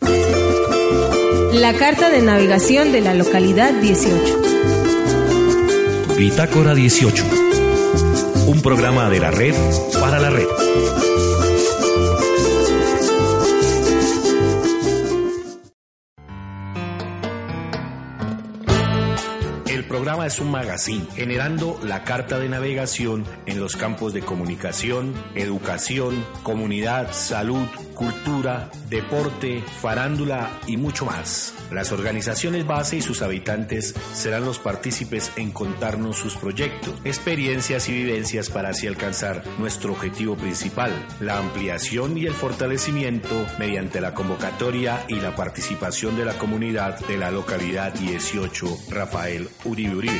La carta de navegación de la localidad 18. Bitácora 18. Un programa de la red para la red. Es un magazine generando la carta de navegación en los campos de comunicación, educación, comunidad, salud, cultura, deporte, farándula y mucho más. Las organizaciones base y sus habitantes serán los partícipes en contarnos sus proyectos, experiencias y vivencias para así alcanzar nuestro objetivo principal, la ampliación y el fortalecimiento mediante la convocatoria y la participación de la comunidad de la localidad 18 Rafael Uribe Uribe.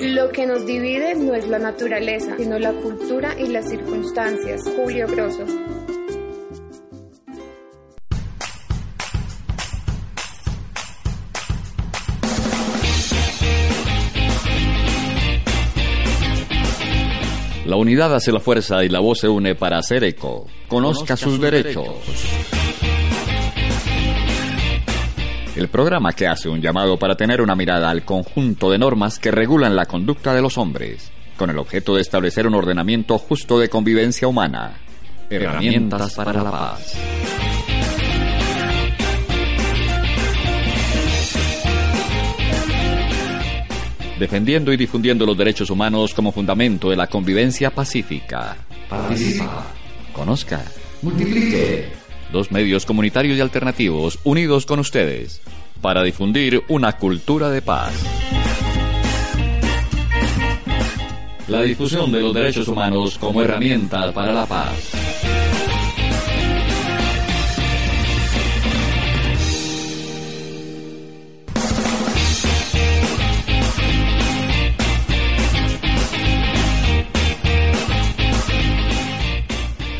Lo que nos divide no es la naturaleza, sino la cultura y las circunstancias. Julio Grosso. La unidad hace la fuerza y la voz se une para hacer eco. Conozca, sus, derechos. El programa que hace un llamado para tener una mirada al conjunto de normas que regulan la conducta de los hombres, con el objeto de establecer un ordenamiento justo de convivencia humana. Herramientas para la paz. defendiendo y difundiendo los derechos humanos como fundamento de la convivencia pacífica. Participa, conozca, multiplique. Dos medios comunitarios y alternativos unidos con ustedes para difundir una cultura de paz. La difusión de los derechos humanos como herramienta para la paz.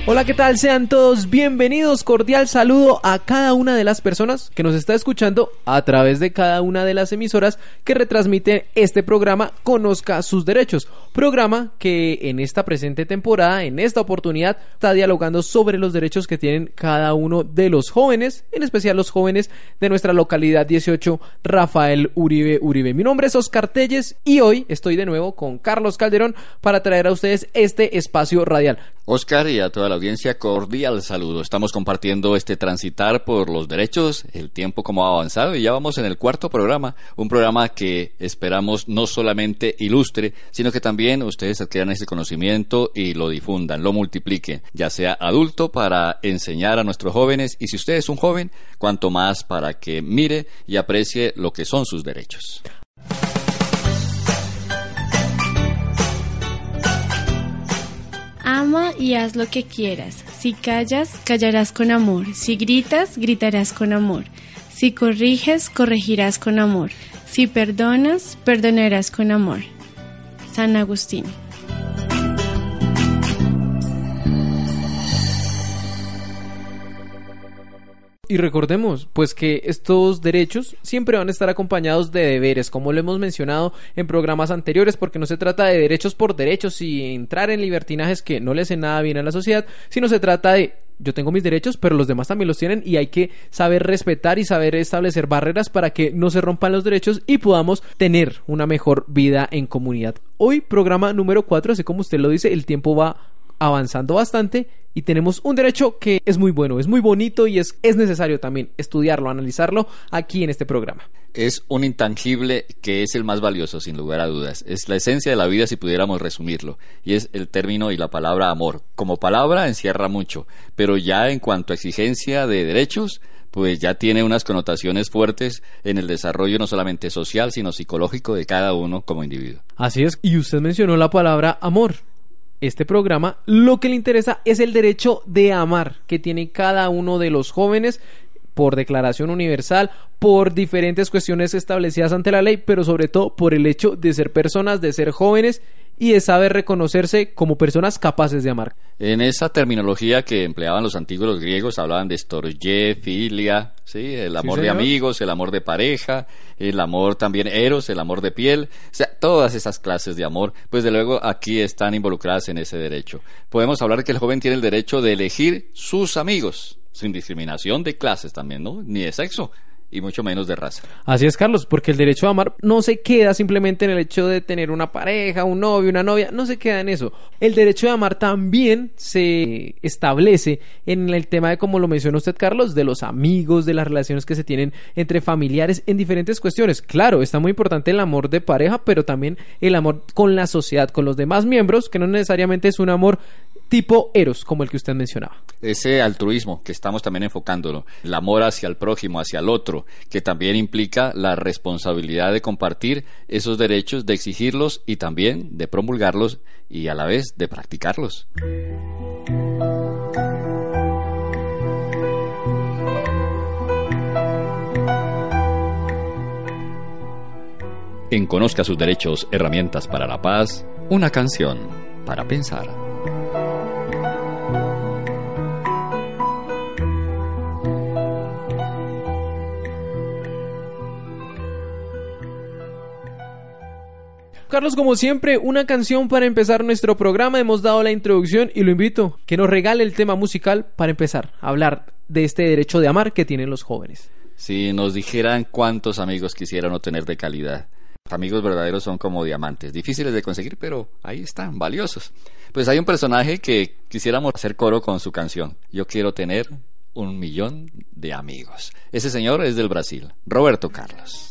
Hola, ¿qué tal? Sean todos bienvenidos. Cordial saludo a cada una de las personas que nos está escuchando a través de cada una de las emisoras que retransmiten este programa Conozca sus derechos. Programa que en esta presente temporada, en esta oportunidad, está dialogando sobre los derechos que tienen cada uno de los jóvenes, en especial los jóvenes de nuestra localidad 18, Rafael Uribe Uribe. Mi nombre es Oscar Telles y hoy estoy de nuevo con Carlos Calderón para traer a ustedes este espacio radial. Oscar y a toda la audiencia, cordial saludo. Estamos compartiendo este transitar por los derechos, el tiempo como ha avanzado y ya vamos en el cuarto programa, un programa que esperamos no solamente ilustre, sino que también ustedes adquieran ese conocimiento y lo difundan, lo multipliquen, ya sea adulto para enseñar a nuestros jóvenes y si usted es un joven, cuanto más para que mire y aprecie lo que son sus derechos. Ama y haz lo que quieras. Si callas, callarás con amor. Si gritas, gritarás con amor. Si corriges, corregirás con amor. Si perdonas, perdonarás con amor. San Agustín. Y recordemos, pues que estos derechos siempre van a estar acompañados de deberes, como lo hemos mencionado en programas anteriores, porque no se trata de derechos por derechos y entrar en libertinajes que no le hacen nada bien a la sociedad, sino se trata de yo tengo mis derechos, pero los demás también los tienen y hay que saber respetar y saber establecer barreras para que no se rompan los derechos y podamos tener una mejor vida en comunidad. Hoy, programa número 4, así como usted lo dice, el tiempo va avanzando bastante y tenemos un derecho que es muy bueno, es muy bonito y es, es necesario también estudiarlo, analizarlo aquí en este programa. Es un intangible que es el más valioso, sin lugar a dudas. Es la esencia de la vida si pudiéramos resumirlo. Y es el término y la palabra amor. Como palabra encierra mucho, pero ya en cuanto a exigencia de derechos, pues ya tiene unas connotaciones fuertes en el desarrollo no solamente social, sino psicológico de cada uno como individuo. Así es, y usted mencionó la palabra amor. Este programa, lo que le interesa es el derecho de amar que tiene cada uno de los jóvenes por declaración universal, por diferentes cuestiones establecidas ante la ley, pero sobre todo por el hecho de ser personas, de ser jóvenes y de saber reconocerse como personas capaces de amar. En esa terminología que empleaban los antiguos griegos hablaban de storge, filia, ¿sí? el amor de amigos, el amor de pareja, el amor también eros, el amor de piel, o sea, todas esas clases de amor, pues de luego aquí están involucradas en ese derecho. Podemos hablar que el joven tiene el derecho de elegir sus amigos, sin discriminación de clases también, ¿no? Ni de sexo y mucho menos de raza. Así es, Carlos, porque el derecho a amar no se queda simplemente en el hecho de tener una pareja, un novio, una novia, no se queda en eso. El derecho de amar también se establece en el tema de, como lo mencionó usted, Carlos, de los amigos, de las relaciones que se tienen entre familiares en diferentes cuestiones. Claro, está muy importante el amor de pareja, pero también el amor con la sociedad, con los demás miembros, que no necesariamente es un amor tipo eros, como el que usted mencionaba. Ese altruismo que estamos también enfocándolo, el amor hacia el prójimo, hacia el otro, que también implica la responsabilidad de compartir esos derechos, de exigirlos y también de promulgarlos y a la vez de practicarlos. En Conozca sus derechos, herramientas para la paz, una canción para pensar. Carlos, como siempre, una canción para empezar nuestro programa. Hemos dado la introducción y lo invito que nos regale el tema musical para empezar a hablar de este derecho de amar que tienen los jóvenes. Si nos dijeran cuántos amigos quisieran obtener de calidad. Amigos verdaderos son como diamantes, difíciles de conseguir, pero ahí están, valiosos. Pues hay un personaje que quisiéramos hacer coro con su canción. Yo quiero tener un millón de amigos. Ese señor es del Brasil, Roberto Carlos.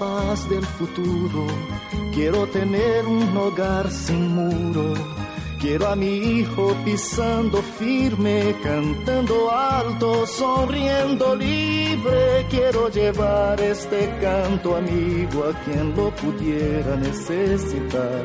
paz del futuro, quiero tener un hogar sin muro. Quiero a mi hijo pisando firme, cantando alto, sonriendo libre. Quiero llevar este canto amigo a quien lo pudiera necesitar.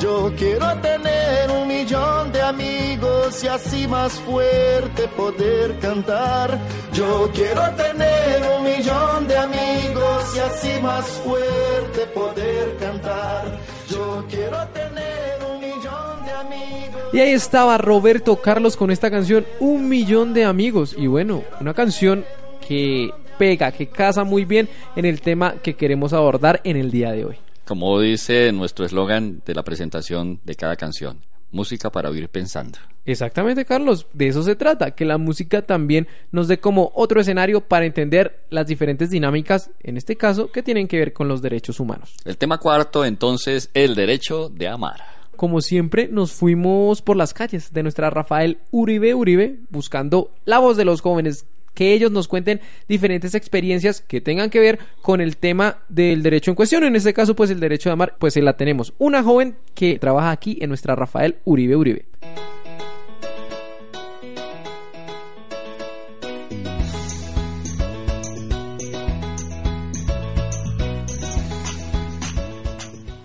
Yo quiero tener un millón de amigos y así más fuerte poder cantar. Yo quiero tener un millón de amigos y así más fuerte poder cantar. Yo quiero tener un millón de amigos. Y ahí estaba Roberto Carlos con esta canción Un millón de amigos. Y bueno, una canción que pega, que casa muy bien en el tema que queremos abordar en el día de hoy. Como dice nuestro eslogan de la presentación de cada canción, música para oír pensando. Exactamente, Carlos, de eso se trata, que la música también nos dé como otro escenario para entender las diferentes dinámicas, en este caso, que tienen que ver con los derechos humanos. El tema cuarto, entonces, el derecho de amar. Como siempre, nos fuimos por las calles de nuestra Rafael Uribe Uribe buscando la voz de los jóvenes que ellos nos cuenten diferentes experiencias que tengan que ver con el tema del derecho en cuestión. En este caso, pues el derecho de amar, pues la tenemos. Una joven que trabaja aquí en nuestra Rafael Uribe Uribe.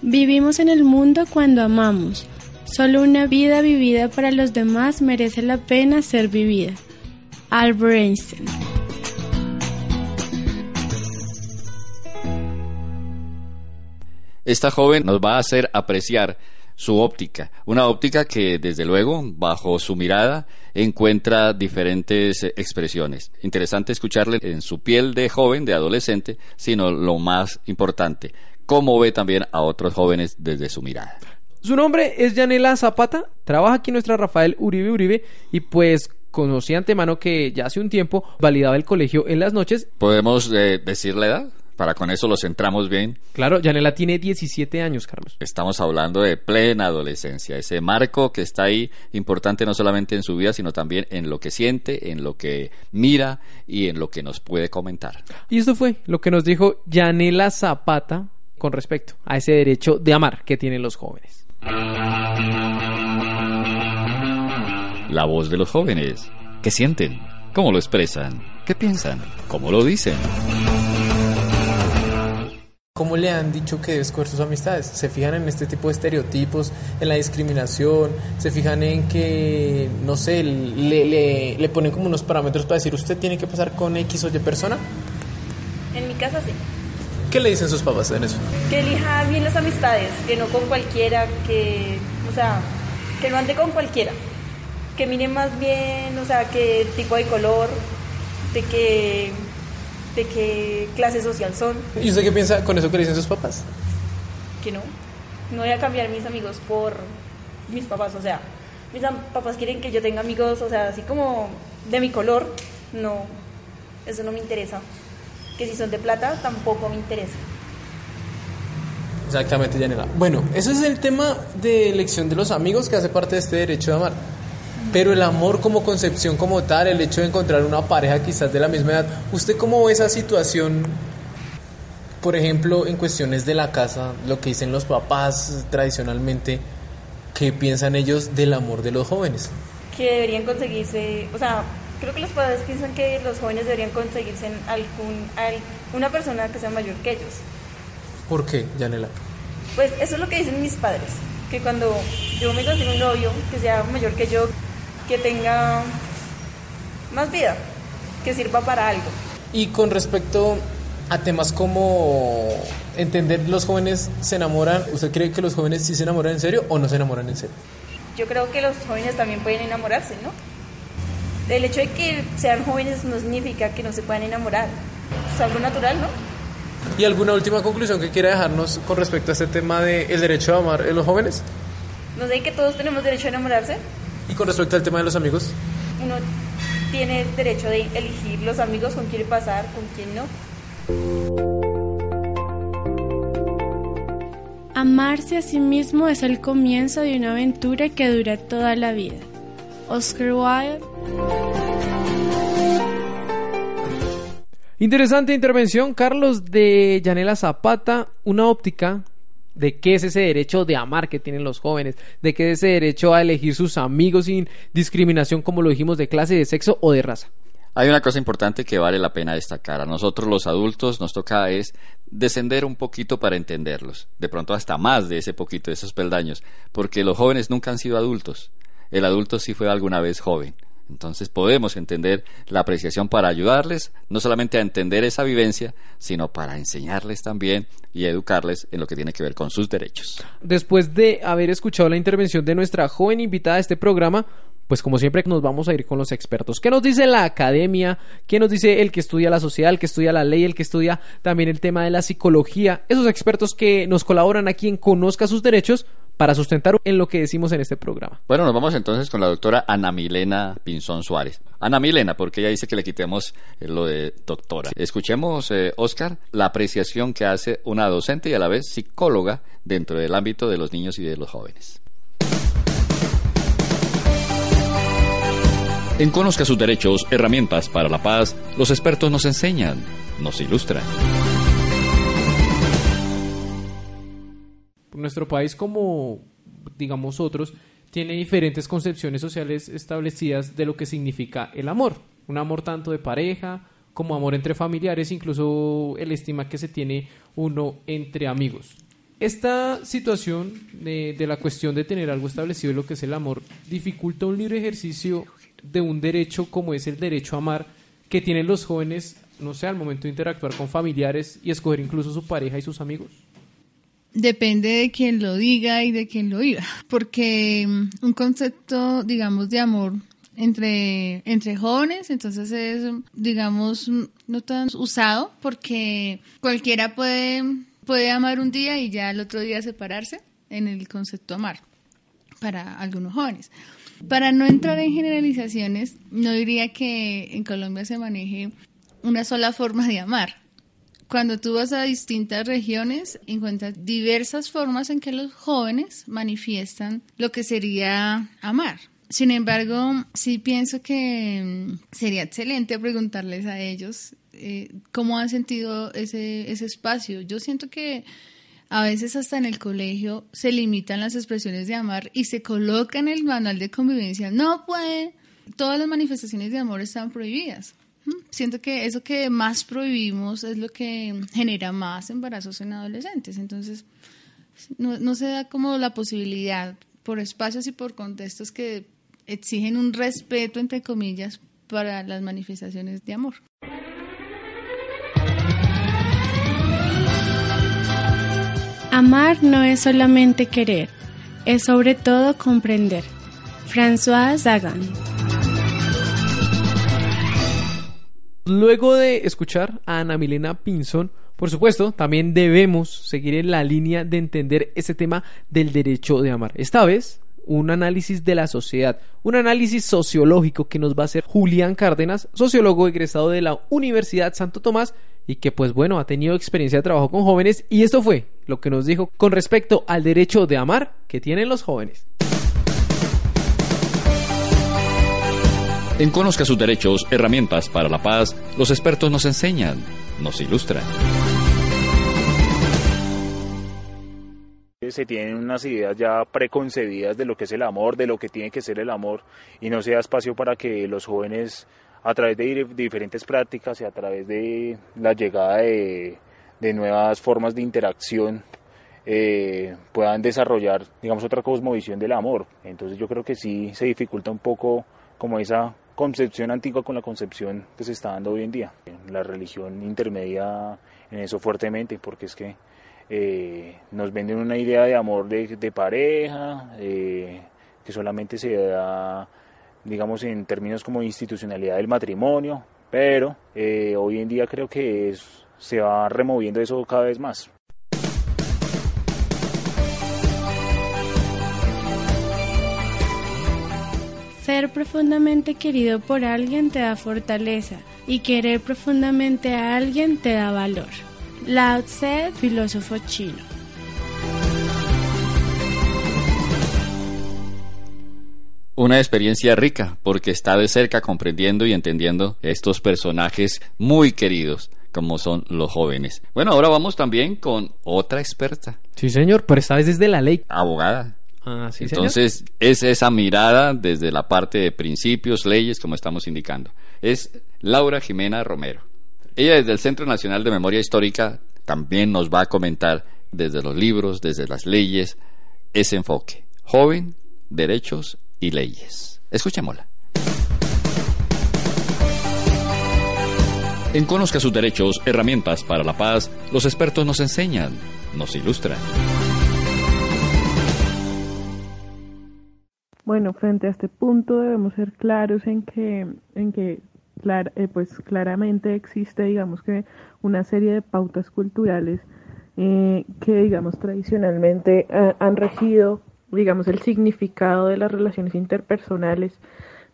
Vivimos en el mundo cuando amamos. Solo una vida vivida para los demás merece la pena ser vivida. Albert Einstein. Esta joven nos va a hacer apreciar su óptica, una óptica que desde luego, bajo su mirada, encuentra diferentes expresiones. Interesante escucharle en su piel de joven, de adolescente, sino lo más importante, cómo ve también a otros jóvenes desde su mirada. Su nombre es Yanela Zapata, trabaja aquí nuestra Rafael Uribe Uribe y pues conocí antemano que ya hace un tiempo validaba el colegio en las noches. ¿Podemos eh, decir la edad? Para con eso lo centramos bien. Claro, Yanela tiene 17 años, Carlos. Estamos hablando de plena adolescencia, ese marco que está ahí importante no solamente en su vida, sino también en lo que siente, en lo que mira y en lo que nos puede comentar. Y esto fue lo que nos dijo Yanela Zapata con respecto a ese derecho de amar que tienen los jóvenes. La voz de los jóvenes. ¿Qué sienten? ¿Cómo lo expresan? ¿Qué piensan? ¿Cómo lo dicen? ¿Cómo le han dicho que debe escoger sus amistades? ¿Se fijan en este tipo de estereotipos, en la discriminación? ¿Se fijan en que, no sé, le, le, le ponen como unos parámetros para decir usted tiene que pasar con X o Y persona? En mi casa sí. ¿Qué le dicen sus papás en eso? Que elija bien las amistades, que no con cualquiera, que, o sea, que no ande con cualquiera. Que mire más bien, o sea, qué tipo de color, de qué, de qué clase social son. ¿Y usted qué piensa con eso que dicen sus papás? Que no. No voy a cambiar mis amigos por mis papás, o sea, mis papás quieren que yo tenga amigos, o sea, así como de mi color, no, eso no me interesa. Que si son de plata, tampoco me interesa. Exactamente, Yanela. Bueno, ese es el tema de elección de los amigos que hace parte de este derecho de amar. Pero el amor como concepción como tal, el hecho de encontrar una pareja quizás de la misma edad, ¿usted cómo ve esa situación? Por ejemplo, en cuestiones de la casa, lo que dicen los papás tradicionalmente, ¿qué piensan ellos del amor de los jóvenes? Que deberían conseguirse, o sea, creo que los padres piensan que los jóvenes deberían conseguirse en algún, al- una persona que sea mayor que ellos. ¿Por qué, Yanela? Pues eso es lo que dicen mis padres, que cuando yo me consigo un novio que sea mayor que yo, que tenga más vida, que sirva para algo. Y con respecto a temas como entender los jóvenes se enamoran, ¿usted cree que los jóvenes sí se enamoran en serio o no se enamoran en serio? yo creo que los jóvenes también pueden enamorarse, ¿no? El hecho de que sean jóvenes no significa que no se puedan enamorar. Es algo natural, ¿no? ¿Y alguna última conclusión que quiera dejarnos con respecto a este tema del el derecho a amar en los jóvenes? No sé que todos tenemos derecho a enamorarse. ¿Y con respecto al tema de los amigos? Uno tiene el derecho de elegir los amigos con quién pasar, con quién no. Amarse a sí mismo es el comienzo de una aventura que dura toda la vida. Oscar Wilde. Interesante intervención, Carlos, de Yanela Zapata, una óptica de qué es ese derecho de amar que tienen los jóvenes, de qué es ese derecho a elegir sus amigos sin discriminación, como lo dijimos, de clase, de sexo o de raza. Hay una cosa importante que vale la pena destacar. A nosotros los adultos nos toca es descender un poquito para entenderlos. De pronto hasta más de ese poquito, de esos peldaños. Porque los jóvenes nunca han sido adultos. El adulto sí fue alguna vez joven. Entonces podemos entender la apreciación para ayudarles, no solamente a entender esa vivencia, sino para enseñarles también y educarles en lo que tiene que ver con sus derechos. Después de haber escuchado la intervención de nuestra joven invitada a este programa, pues como siempre nos vamos a ir con los expertos. ¿Qué nos dice la academia? ¿Qué nos dice el que estudia la sociedad, el que estudia la ley, el que estudia también el tema de la psicología? Esos expertos que nos colaboran aquí en Conozca sus derechos para sustentar en lo que decimos en este programa. Bueno, nos vamos entonces con la doctora Ana Milena Pinzón Suárez. Ana Milena, porque ella dice que le quitemos eh, lo de doctora. Escuchemos, eh, Oscar, la apreciación que hace una docente y a la vez psicóloga dentro del ámbito de los niños y de los jóvenes. En Conozca sus derechos, herramientas para la paz, los expertos nos enseñan, nos ilustran. Nuestro país, como digamos otros, tiene diferentes concepciones sociales establecidas de lo que significa el amor. Un amor tanto de pareja como amor entre familiares, incluso el estima que se tiene uno entre amigos. Esta situación de, de la cuestión de tener algo establecido en lo que es el amor dificulta un libre ejercicio de un derecho como es el derecho a amar que tienen los jóvenes, no sé, al momento de interactuar con familiares y escoger incluso su pareja y sus amigos? Depende de quien lo diga y de quien lo diga, porque mm, un concepto, digamos, de amor entre, entre jóvenes, entonces es, digamos, mm, no tan usado porque cualquiera puede, puede amar un día y ya el otro día separarse en el concepto amar para algunos jóvenes. Para no entrar en generalizaciones, no diría que en Colombia se maneje una sola forma de amar. Cuando tú vas a distintas regiones, encuentras diversas formas en que los jóvenes manifiestan lo que sería amar. Sin embargo, sí pienso que mm, sería excelente preguntarles a ellos eh, cómo han sentido ese, ese espacio. Yo siento que a veces hasta en el colegio se limitan las expresiones de amar y se coloca en el manual de convivencia, no puede, todas las manifestaciones de amor están prohibidas. Siento que eso que más prohibimos es lo que genera más embarazos en adolescentes. Entonces, no, no se da como la posibilidad por espacios y por contextos que exigen un respeto, entre comillas, para las manifestaciones de amor. Amar no es solamente querer, es sobre todo comprender. François Sagan. Luego de escuchar a Ana Milena Pinzón, por supuesto, también debemos seguir en la línea de entender ese tema del derecho de amar. Esta vez, un análisis de la sociedad, un análisis sociológico que nos va a hacer Julián Cárdenas, sociólogo egresado de la Universidad Santo Tomás y que pues bueno ha tenido experiencia de trabajo con jóvenes y esto fue lo que nos dijo con respecto al derecho de amar que tienen los jóvenes. En Conozca sus derechos, herramientas para la paz, los expertos nos enseñan, nos ilustran. Se tienen unas ideas ya preconcebidas de lo que es el amor, de lo que tiene que ser el amor, y no se da espacio para que los jóvenes a través de diferentes prácticas y a través de la llegada de, nuevas formas de interacción eh, puedan desarrollar, digamos, otra cosmovisión del amor. Entonces yo creo que sí se dificulta un poco como esa concepción antigua con la concepción que se está dando hoy en día. La religión intermedia en eso fuertemente porque es que eh, nos venden una idea de amor de, pareja, que solamente se da, digamos, en términos como institucionalidad del matrimonio, pero eh, hoy en día creo que se va removiendo eso cada vez más. Ser profundamente querido por alguien te da fortaleza y querer profundamente a alguien te da valor. Lao Tse, filósofo chino. Una experiencia rica porque está de cerca comprendiendo y entendiendo estos personajes muy queridos como son los jóvenes. Bueno, ahora vamos también con otra experta. Sí, señor, pero esta vez desde la ley. Abogada. Ah, Entonces, es esa mirada desde la parte de principios, leyes, como estamos indicando. Es Laura Jimena Romero. Ella desde el Centro Nacional de Memoria Histórica también nos va a comentar desde los libros, desde las leyes, ese enfoque. Joven, derechos y leyes. Escuchémosla. En Conozca sus derechos, herramientas para la paz, los expertos nos enseñan, nos ilustran. Bueno, frente a este punto debemos ser claros en que, en que eh, pues claramente existe, digamos que una serie de pautas culturales eh, que, digamos, tradicionalmente eh, han regido, digamos, el significado de las relaciones interpersonales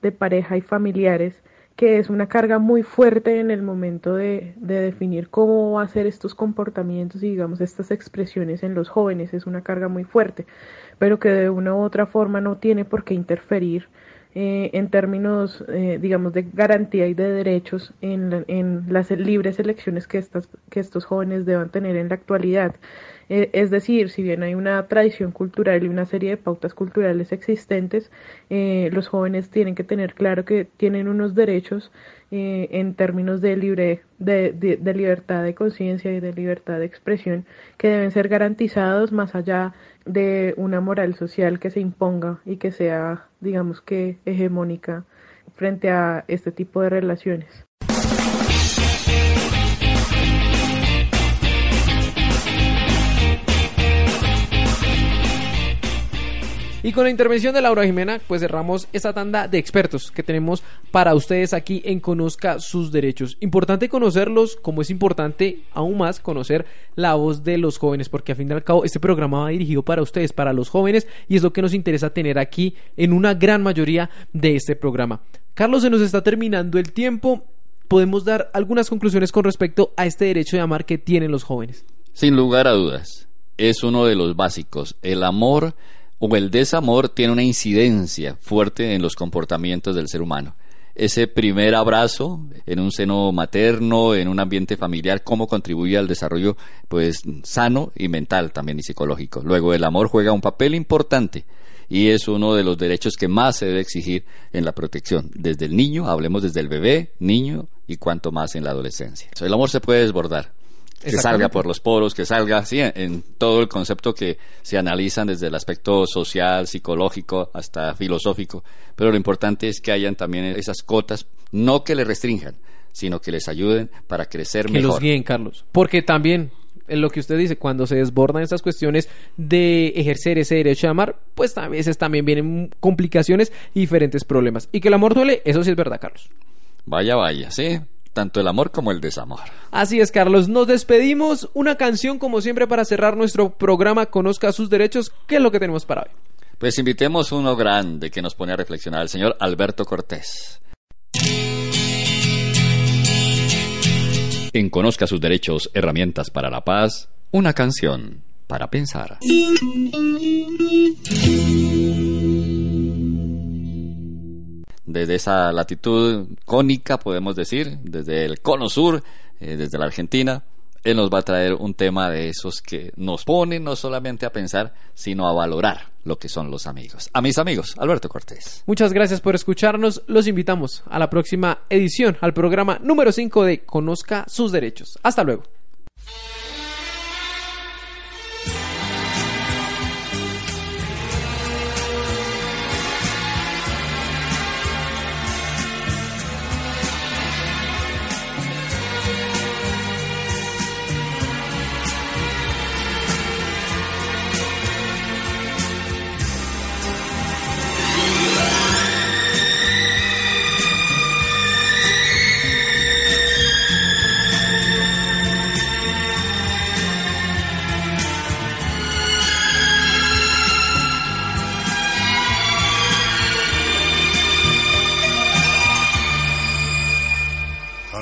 de pareja y familiares, que es una carga muy fuerte en el momento de, de definir cómo va a ser estos comportamientos y, digamos, estas expresiones en los jóvenes, es una carga muy fuerte pero que de una u otra forma no tiene por qué interferir eh, en términos, eh, digamos, de garantía y de derechos en, en, las libres elecciones que, estas, que estos jóvenes deban tener en la actualidad. Eh, es decir, si bien hay una tradición cultural y una serie de pautas culturales existentes, los jóvenes tienen que tener claro que tienen unos derechos en términos de, libre, de libertad de conciencia y de libertad de expresión que deben ser garantizados más allá de una moral social que se imponga y que sea, digamos que, hegemónica frente a este tipo de relaciones. Y con la intervención de Laura Jimena, pues cerramos esta tanda de expertos que tenemos para ustedes aquí en Conozca sus derechos. Importante conocerlos, como es importante aún más conocer la voz de los jóvenes, porque al fin y al cabo este programa va dirigido para ustedes, para los jóvenes, y es lo que nos interesa tener aquí en una gran mayoría de este programa. Carlos, se nos está terminando el tiempo. Podemos dar algunas conclusiones con respecto a este derecho de amar que tienen los jóvenes. Sin lugar a dudas, es uno de los básicos. El amor o el desamor tiene una incidencia fuerte en los comportamientos del ser humano. Ese primer abrazo en un seno materno, en un ambiente familiar, cómo contribuye al desarrollo pues sano y mental también y psicológico. Luego el amor juega un papel importante y es uno de los derechos que más se debe exigir en la protección. Desde el niño, hablemos desde el bebé, niño y cuanto más en la adolescencia. El amor se puede desbordar que salga por los poros, que salga así en, todo el concepto que se analizan desde el aspecto social, psicológico hasta filosófico. Pero lo importante es que hayan también esas cotas, no que le restrinjan, sino que les ayuden para crecer mejor. Que los guíen, Carlos. Porque también en lo que usted dice, cuando se desbordan estas cuestiones de ejercer ese derecho a amar, pues a veces también vienen complicaciones y diferentes problemas. Y que el amor duele, eso sí es verdad, Carlos. Vaya, vaya, sí tanto el amor como el desamor. Así es, Carlos. Nos despedimos. Una canción, como siempre, para cerrar nuestro programa Conozca sus derechos. ¿Qué es lo que tenemos para hoy? Pues invitemos uno grande que nos pone a reflexionar, el señor Alberto Cortés. En Conozca sus derechos, herramientas para la paz, una canción para pensar. Desde esa latitud cónica, podemos decir, desde el cono sur, eh, desde la Argentina, él nos va a traer un tema de esos que nos ponen no solamente a pensar, sino a valorar lo que son los amigos. A mis amigos, Alberto Cortés. Muchas gracias por escucharnos. Los invitamos a la próxima edición, al programa número 5 de Conozca sus derechos. Hasta luego.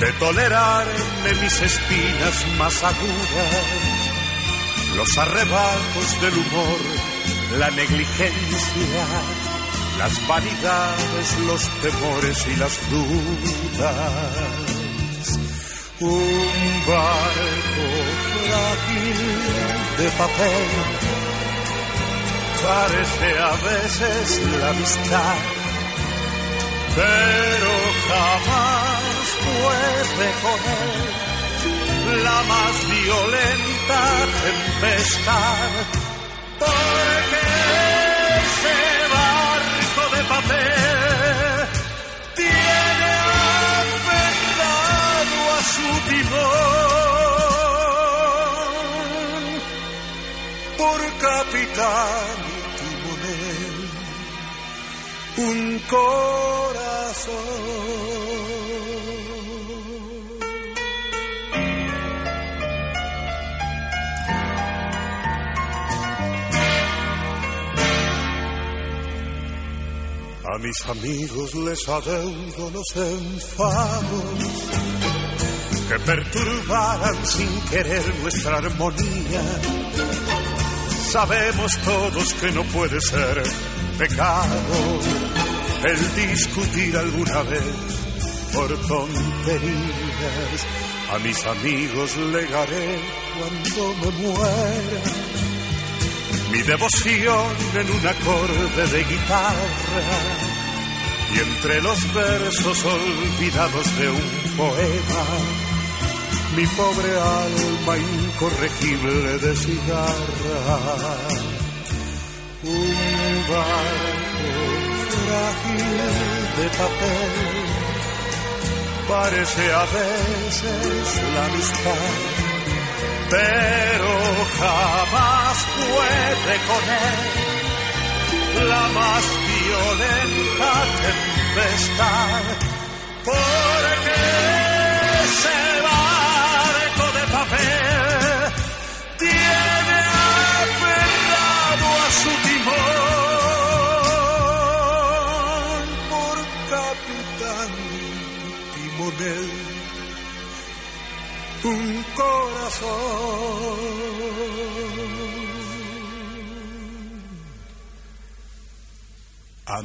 de tolerarme mis espinas más agudas, los arrebatos del humor, la negligencia, las vanidades, los temores y las dudas. Un barco frágil de papel parece a veces la amistad, pero jamás puede con la más violenta tempestad, porque ese barco de papel tiene aferrado a su timón. Por capitán un corazón. A mis amigos les adeudo los enfados que perturbaran sin querer nuestra armonía. Sabemos todos que no puede ser pecado el discutir alguna vez por tonterías. A mis amigos legaré cuando me muera mi devoción en un acorde de guitarra y entre los versos olvidados de un poema, mi pobre alma incorregible de cigarra. Un barco frágil de papel. Parece a veces la amistad pero jamás puede con él. La más violenta tempestad, porque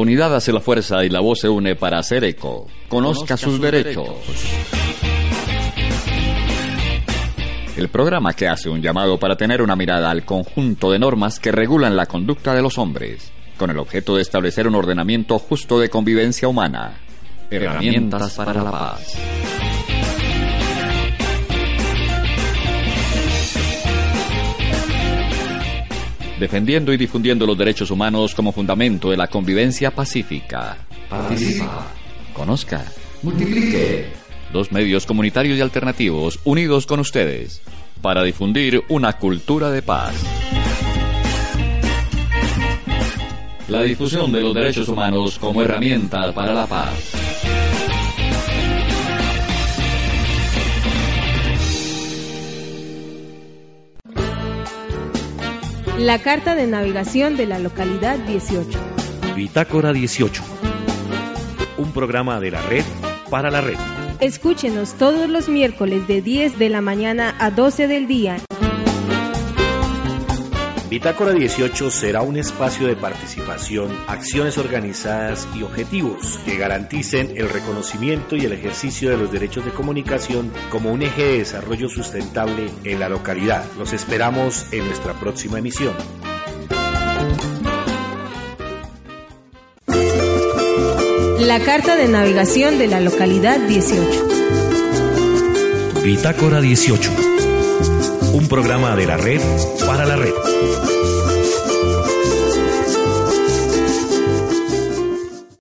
unidad hace la fuerza y la voz se une para hacer eco. Conozca, sus, derechos. El programa que hace un llamado para tener una mirada al conjunto de normas que regulan la conducta de los hombres, con el objeto de establecer un ordenamiento justo de convivencia humana. Herramientas para la paz. Defendiendo y difundiendo los derechos humanos como fundamento de la convivencia pacífica. Participa, conozca, multiplique. Dos medios comunitarios y alternativos unidos con ustedes para difundir una cultura de paz. La difusión de los derechos humanos como herramienta para la paz. La carta de navegación de la localidad 18. Bitácora 18. Un programa de la red para la red. Escúchenos todos los miércoles de 10 de la mañana a 12 del día. Bitácora 18 será un espacio de participación, acciones organizadas y objetivos que garanticen el reconocimiento y el ejercicio de los derechos de comunicación como un eje de desarrollo sustentable en la localidad. Los esperamos en nuestra próxima emisión. La carta de navegación de la localidad 18. Bitácora 18 un programa de la red para la red.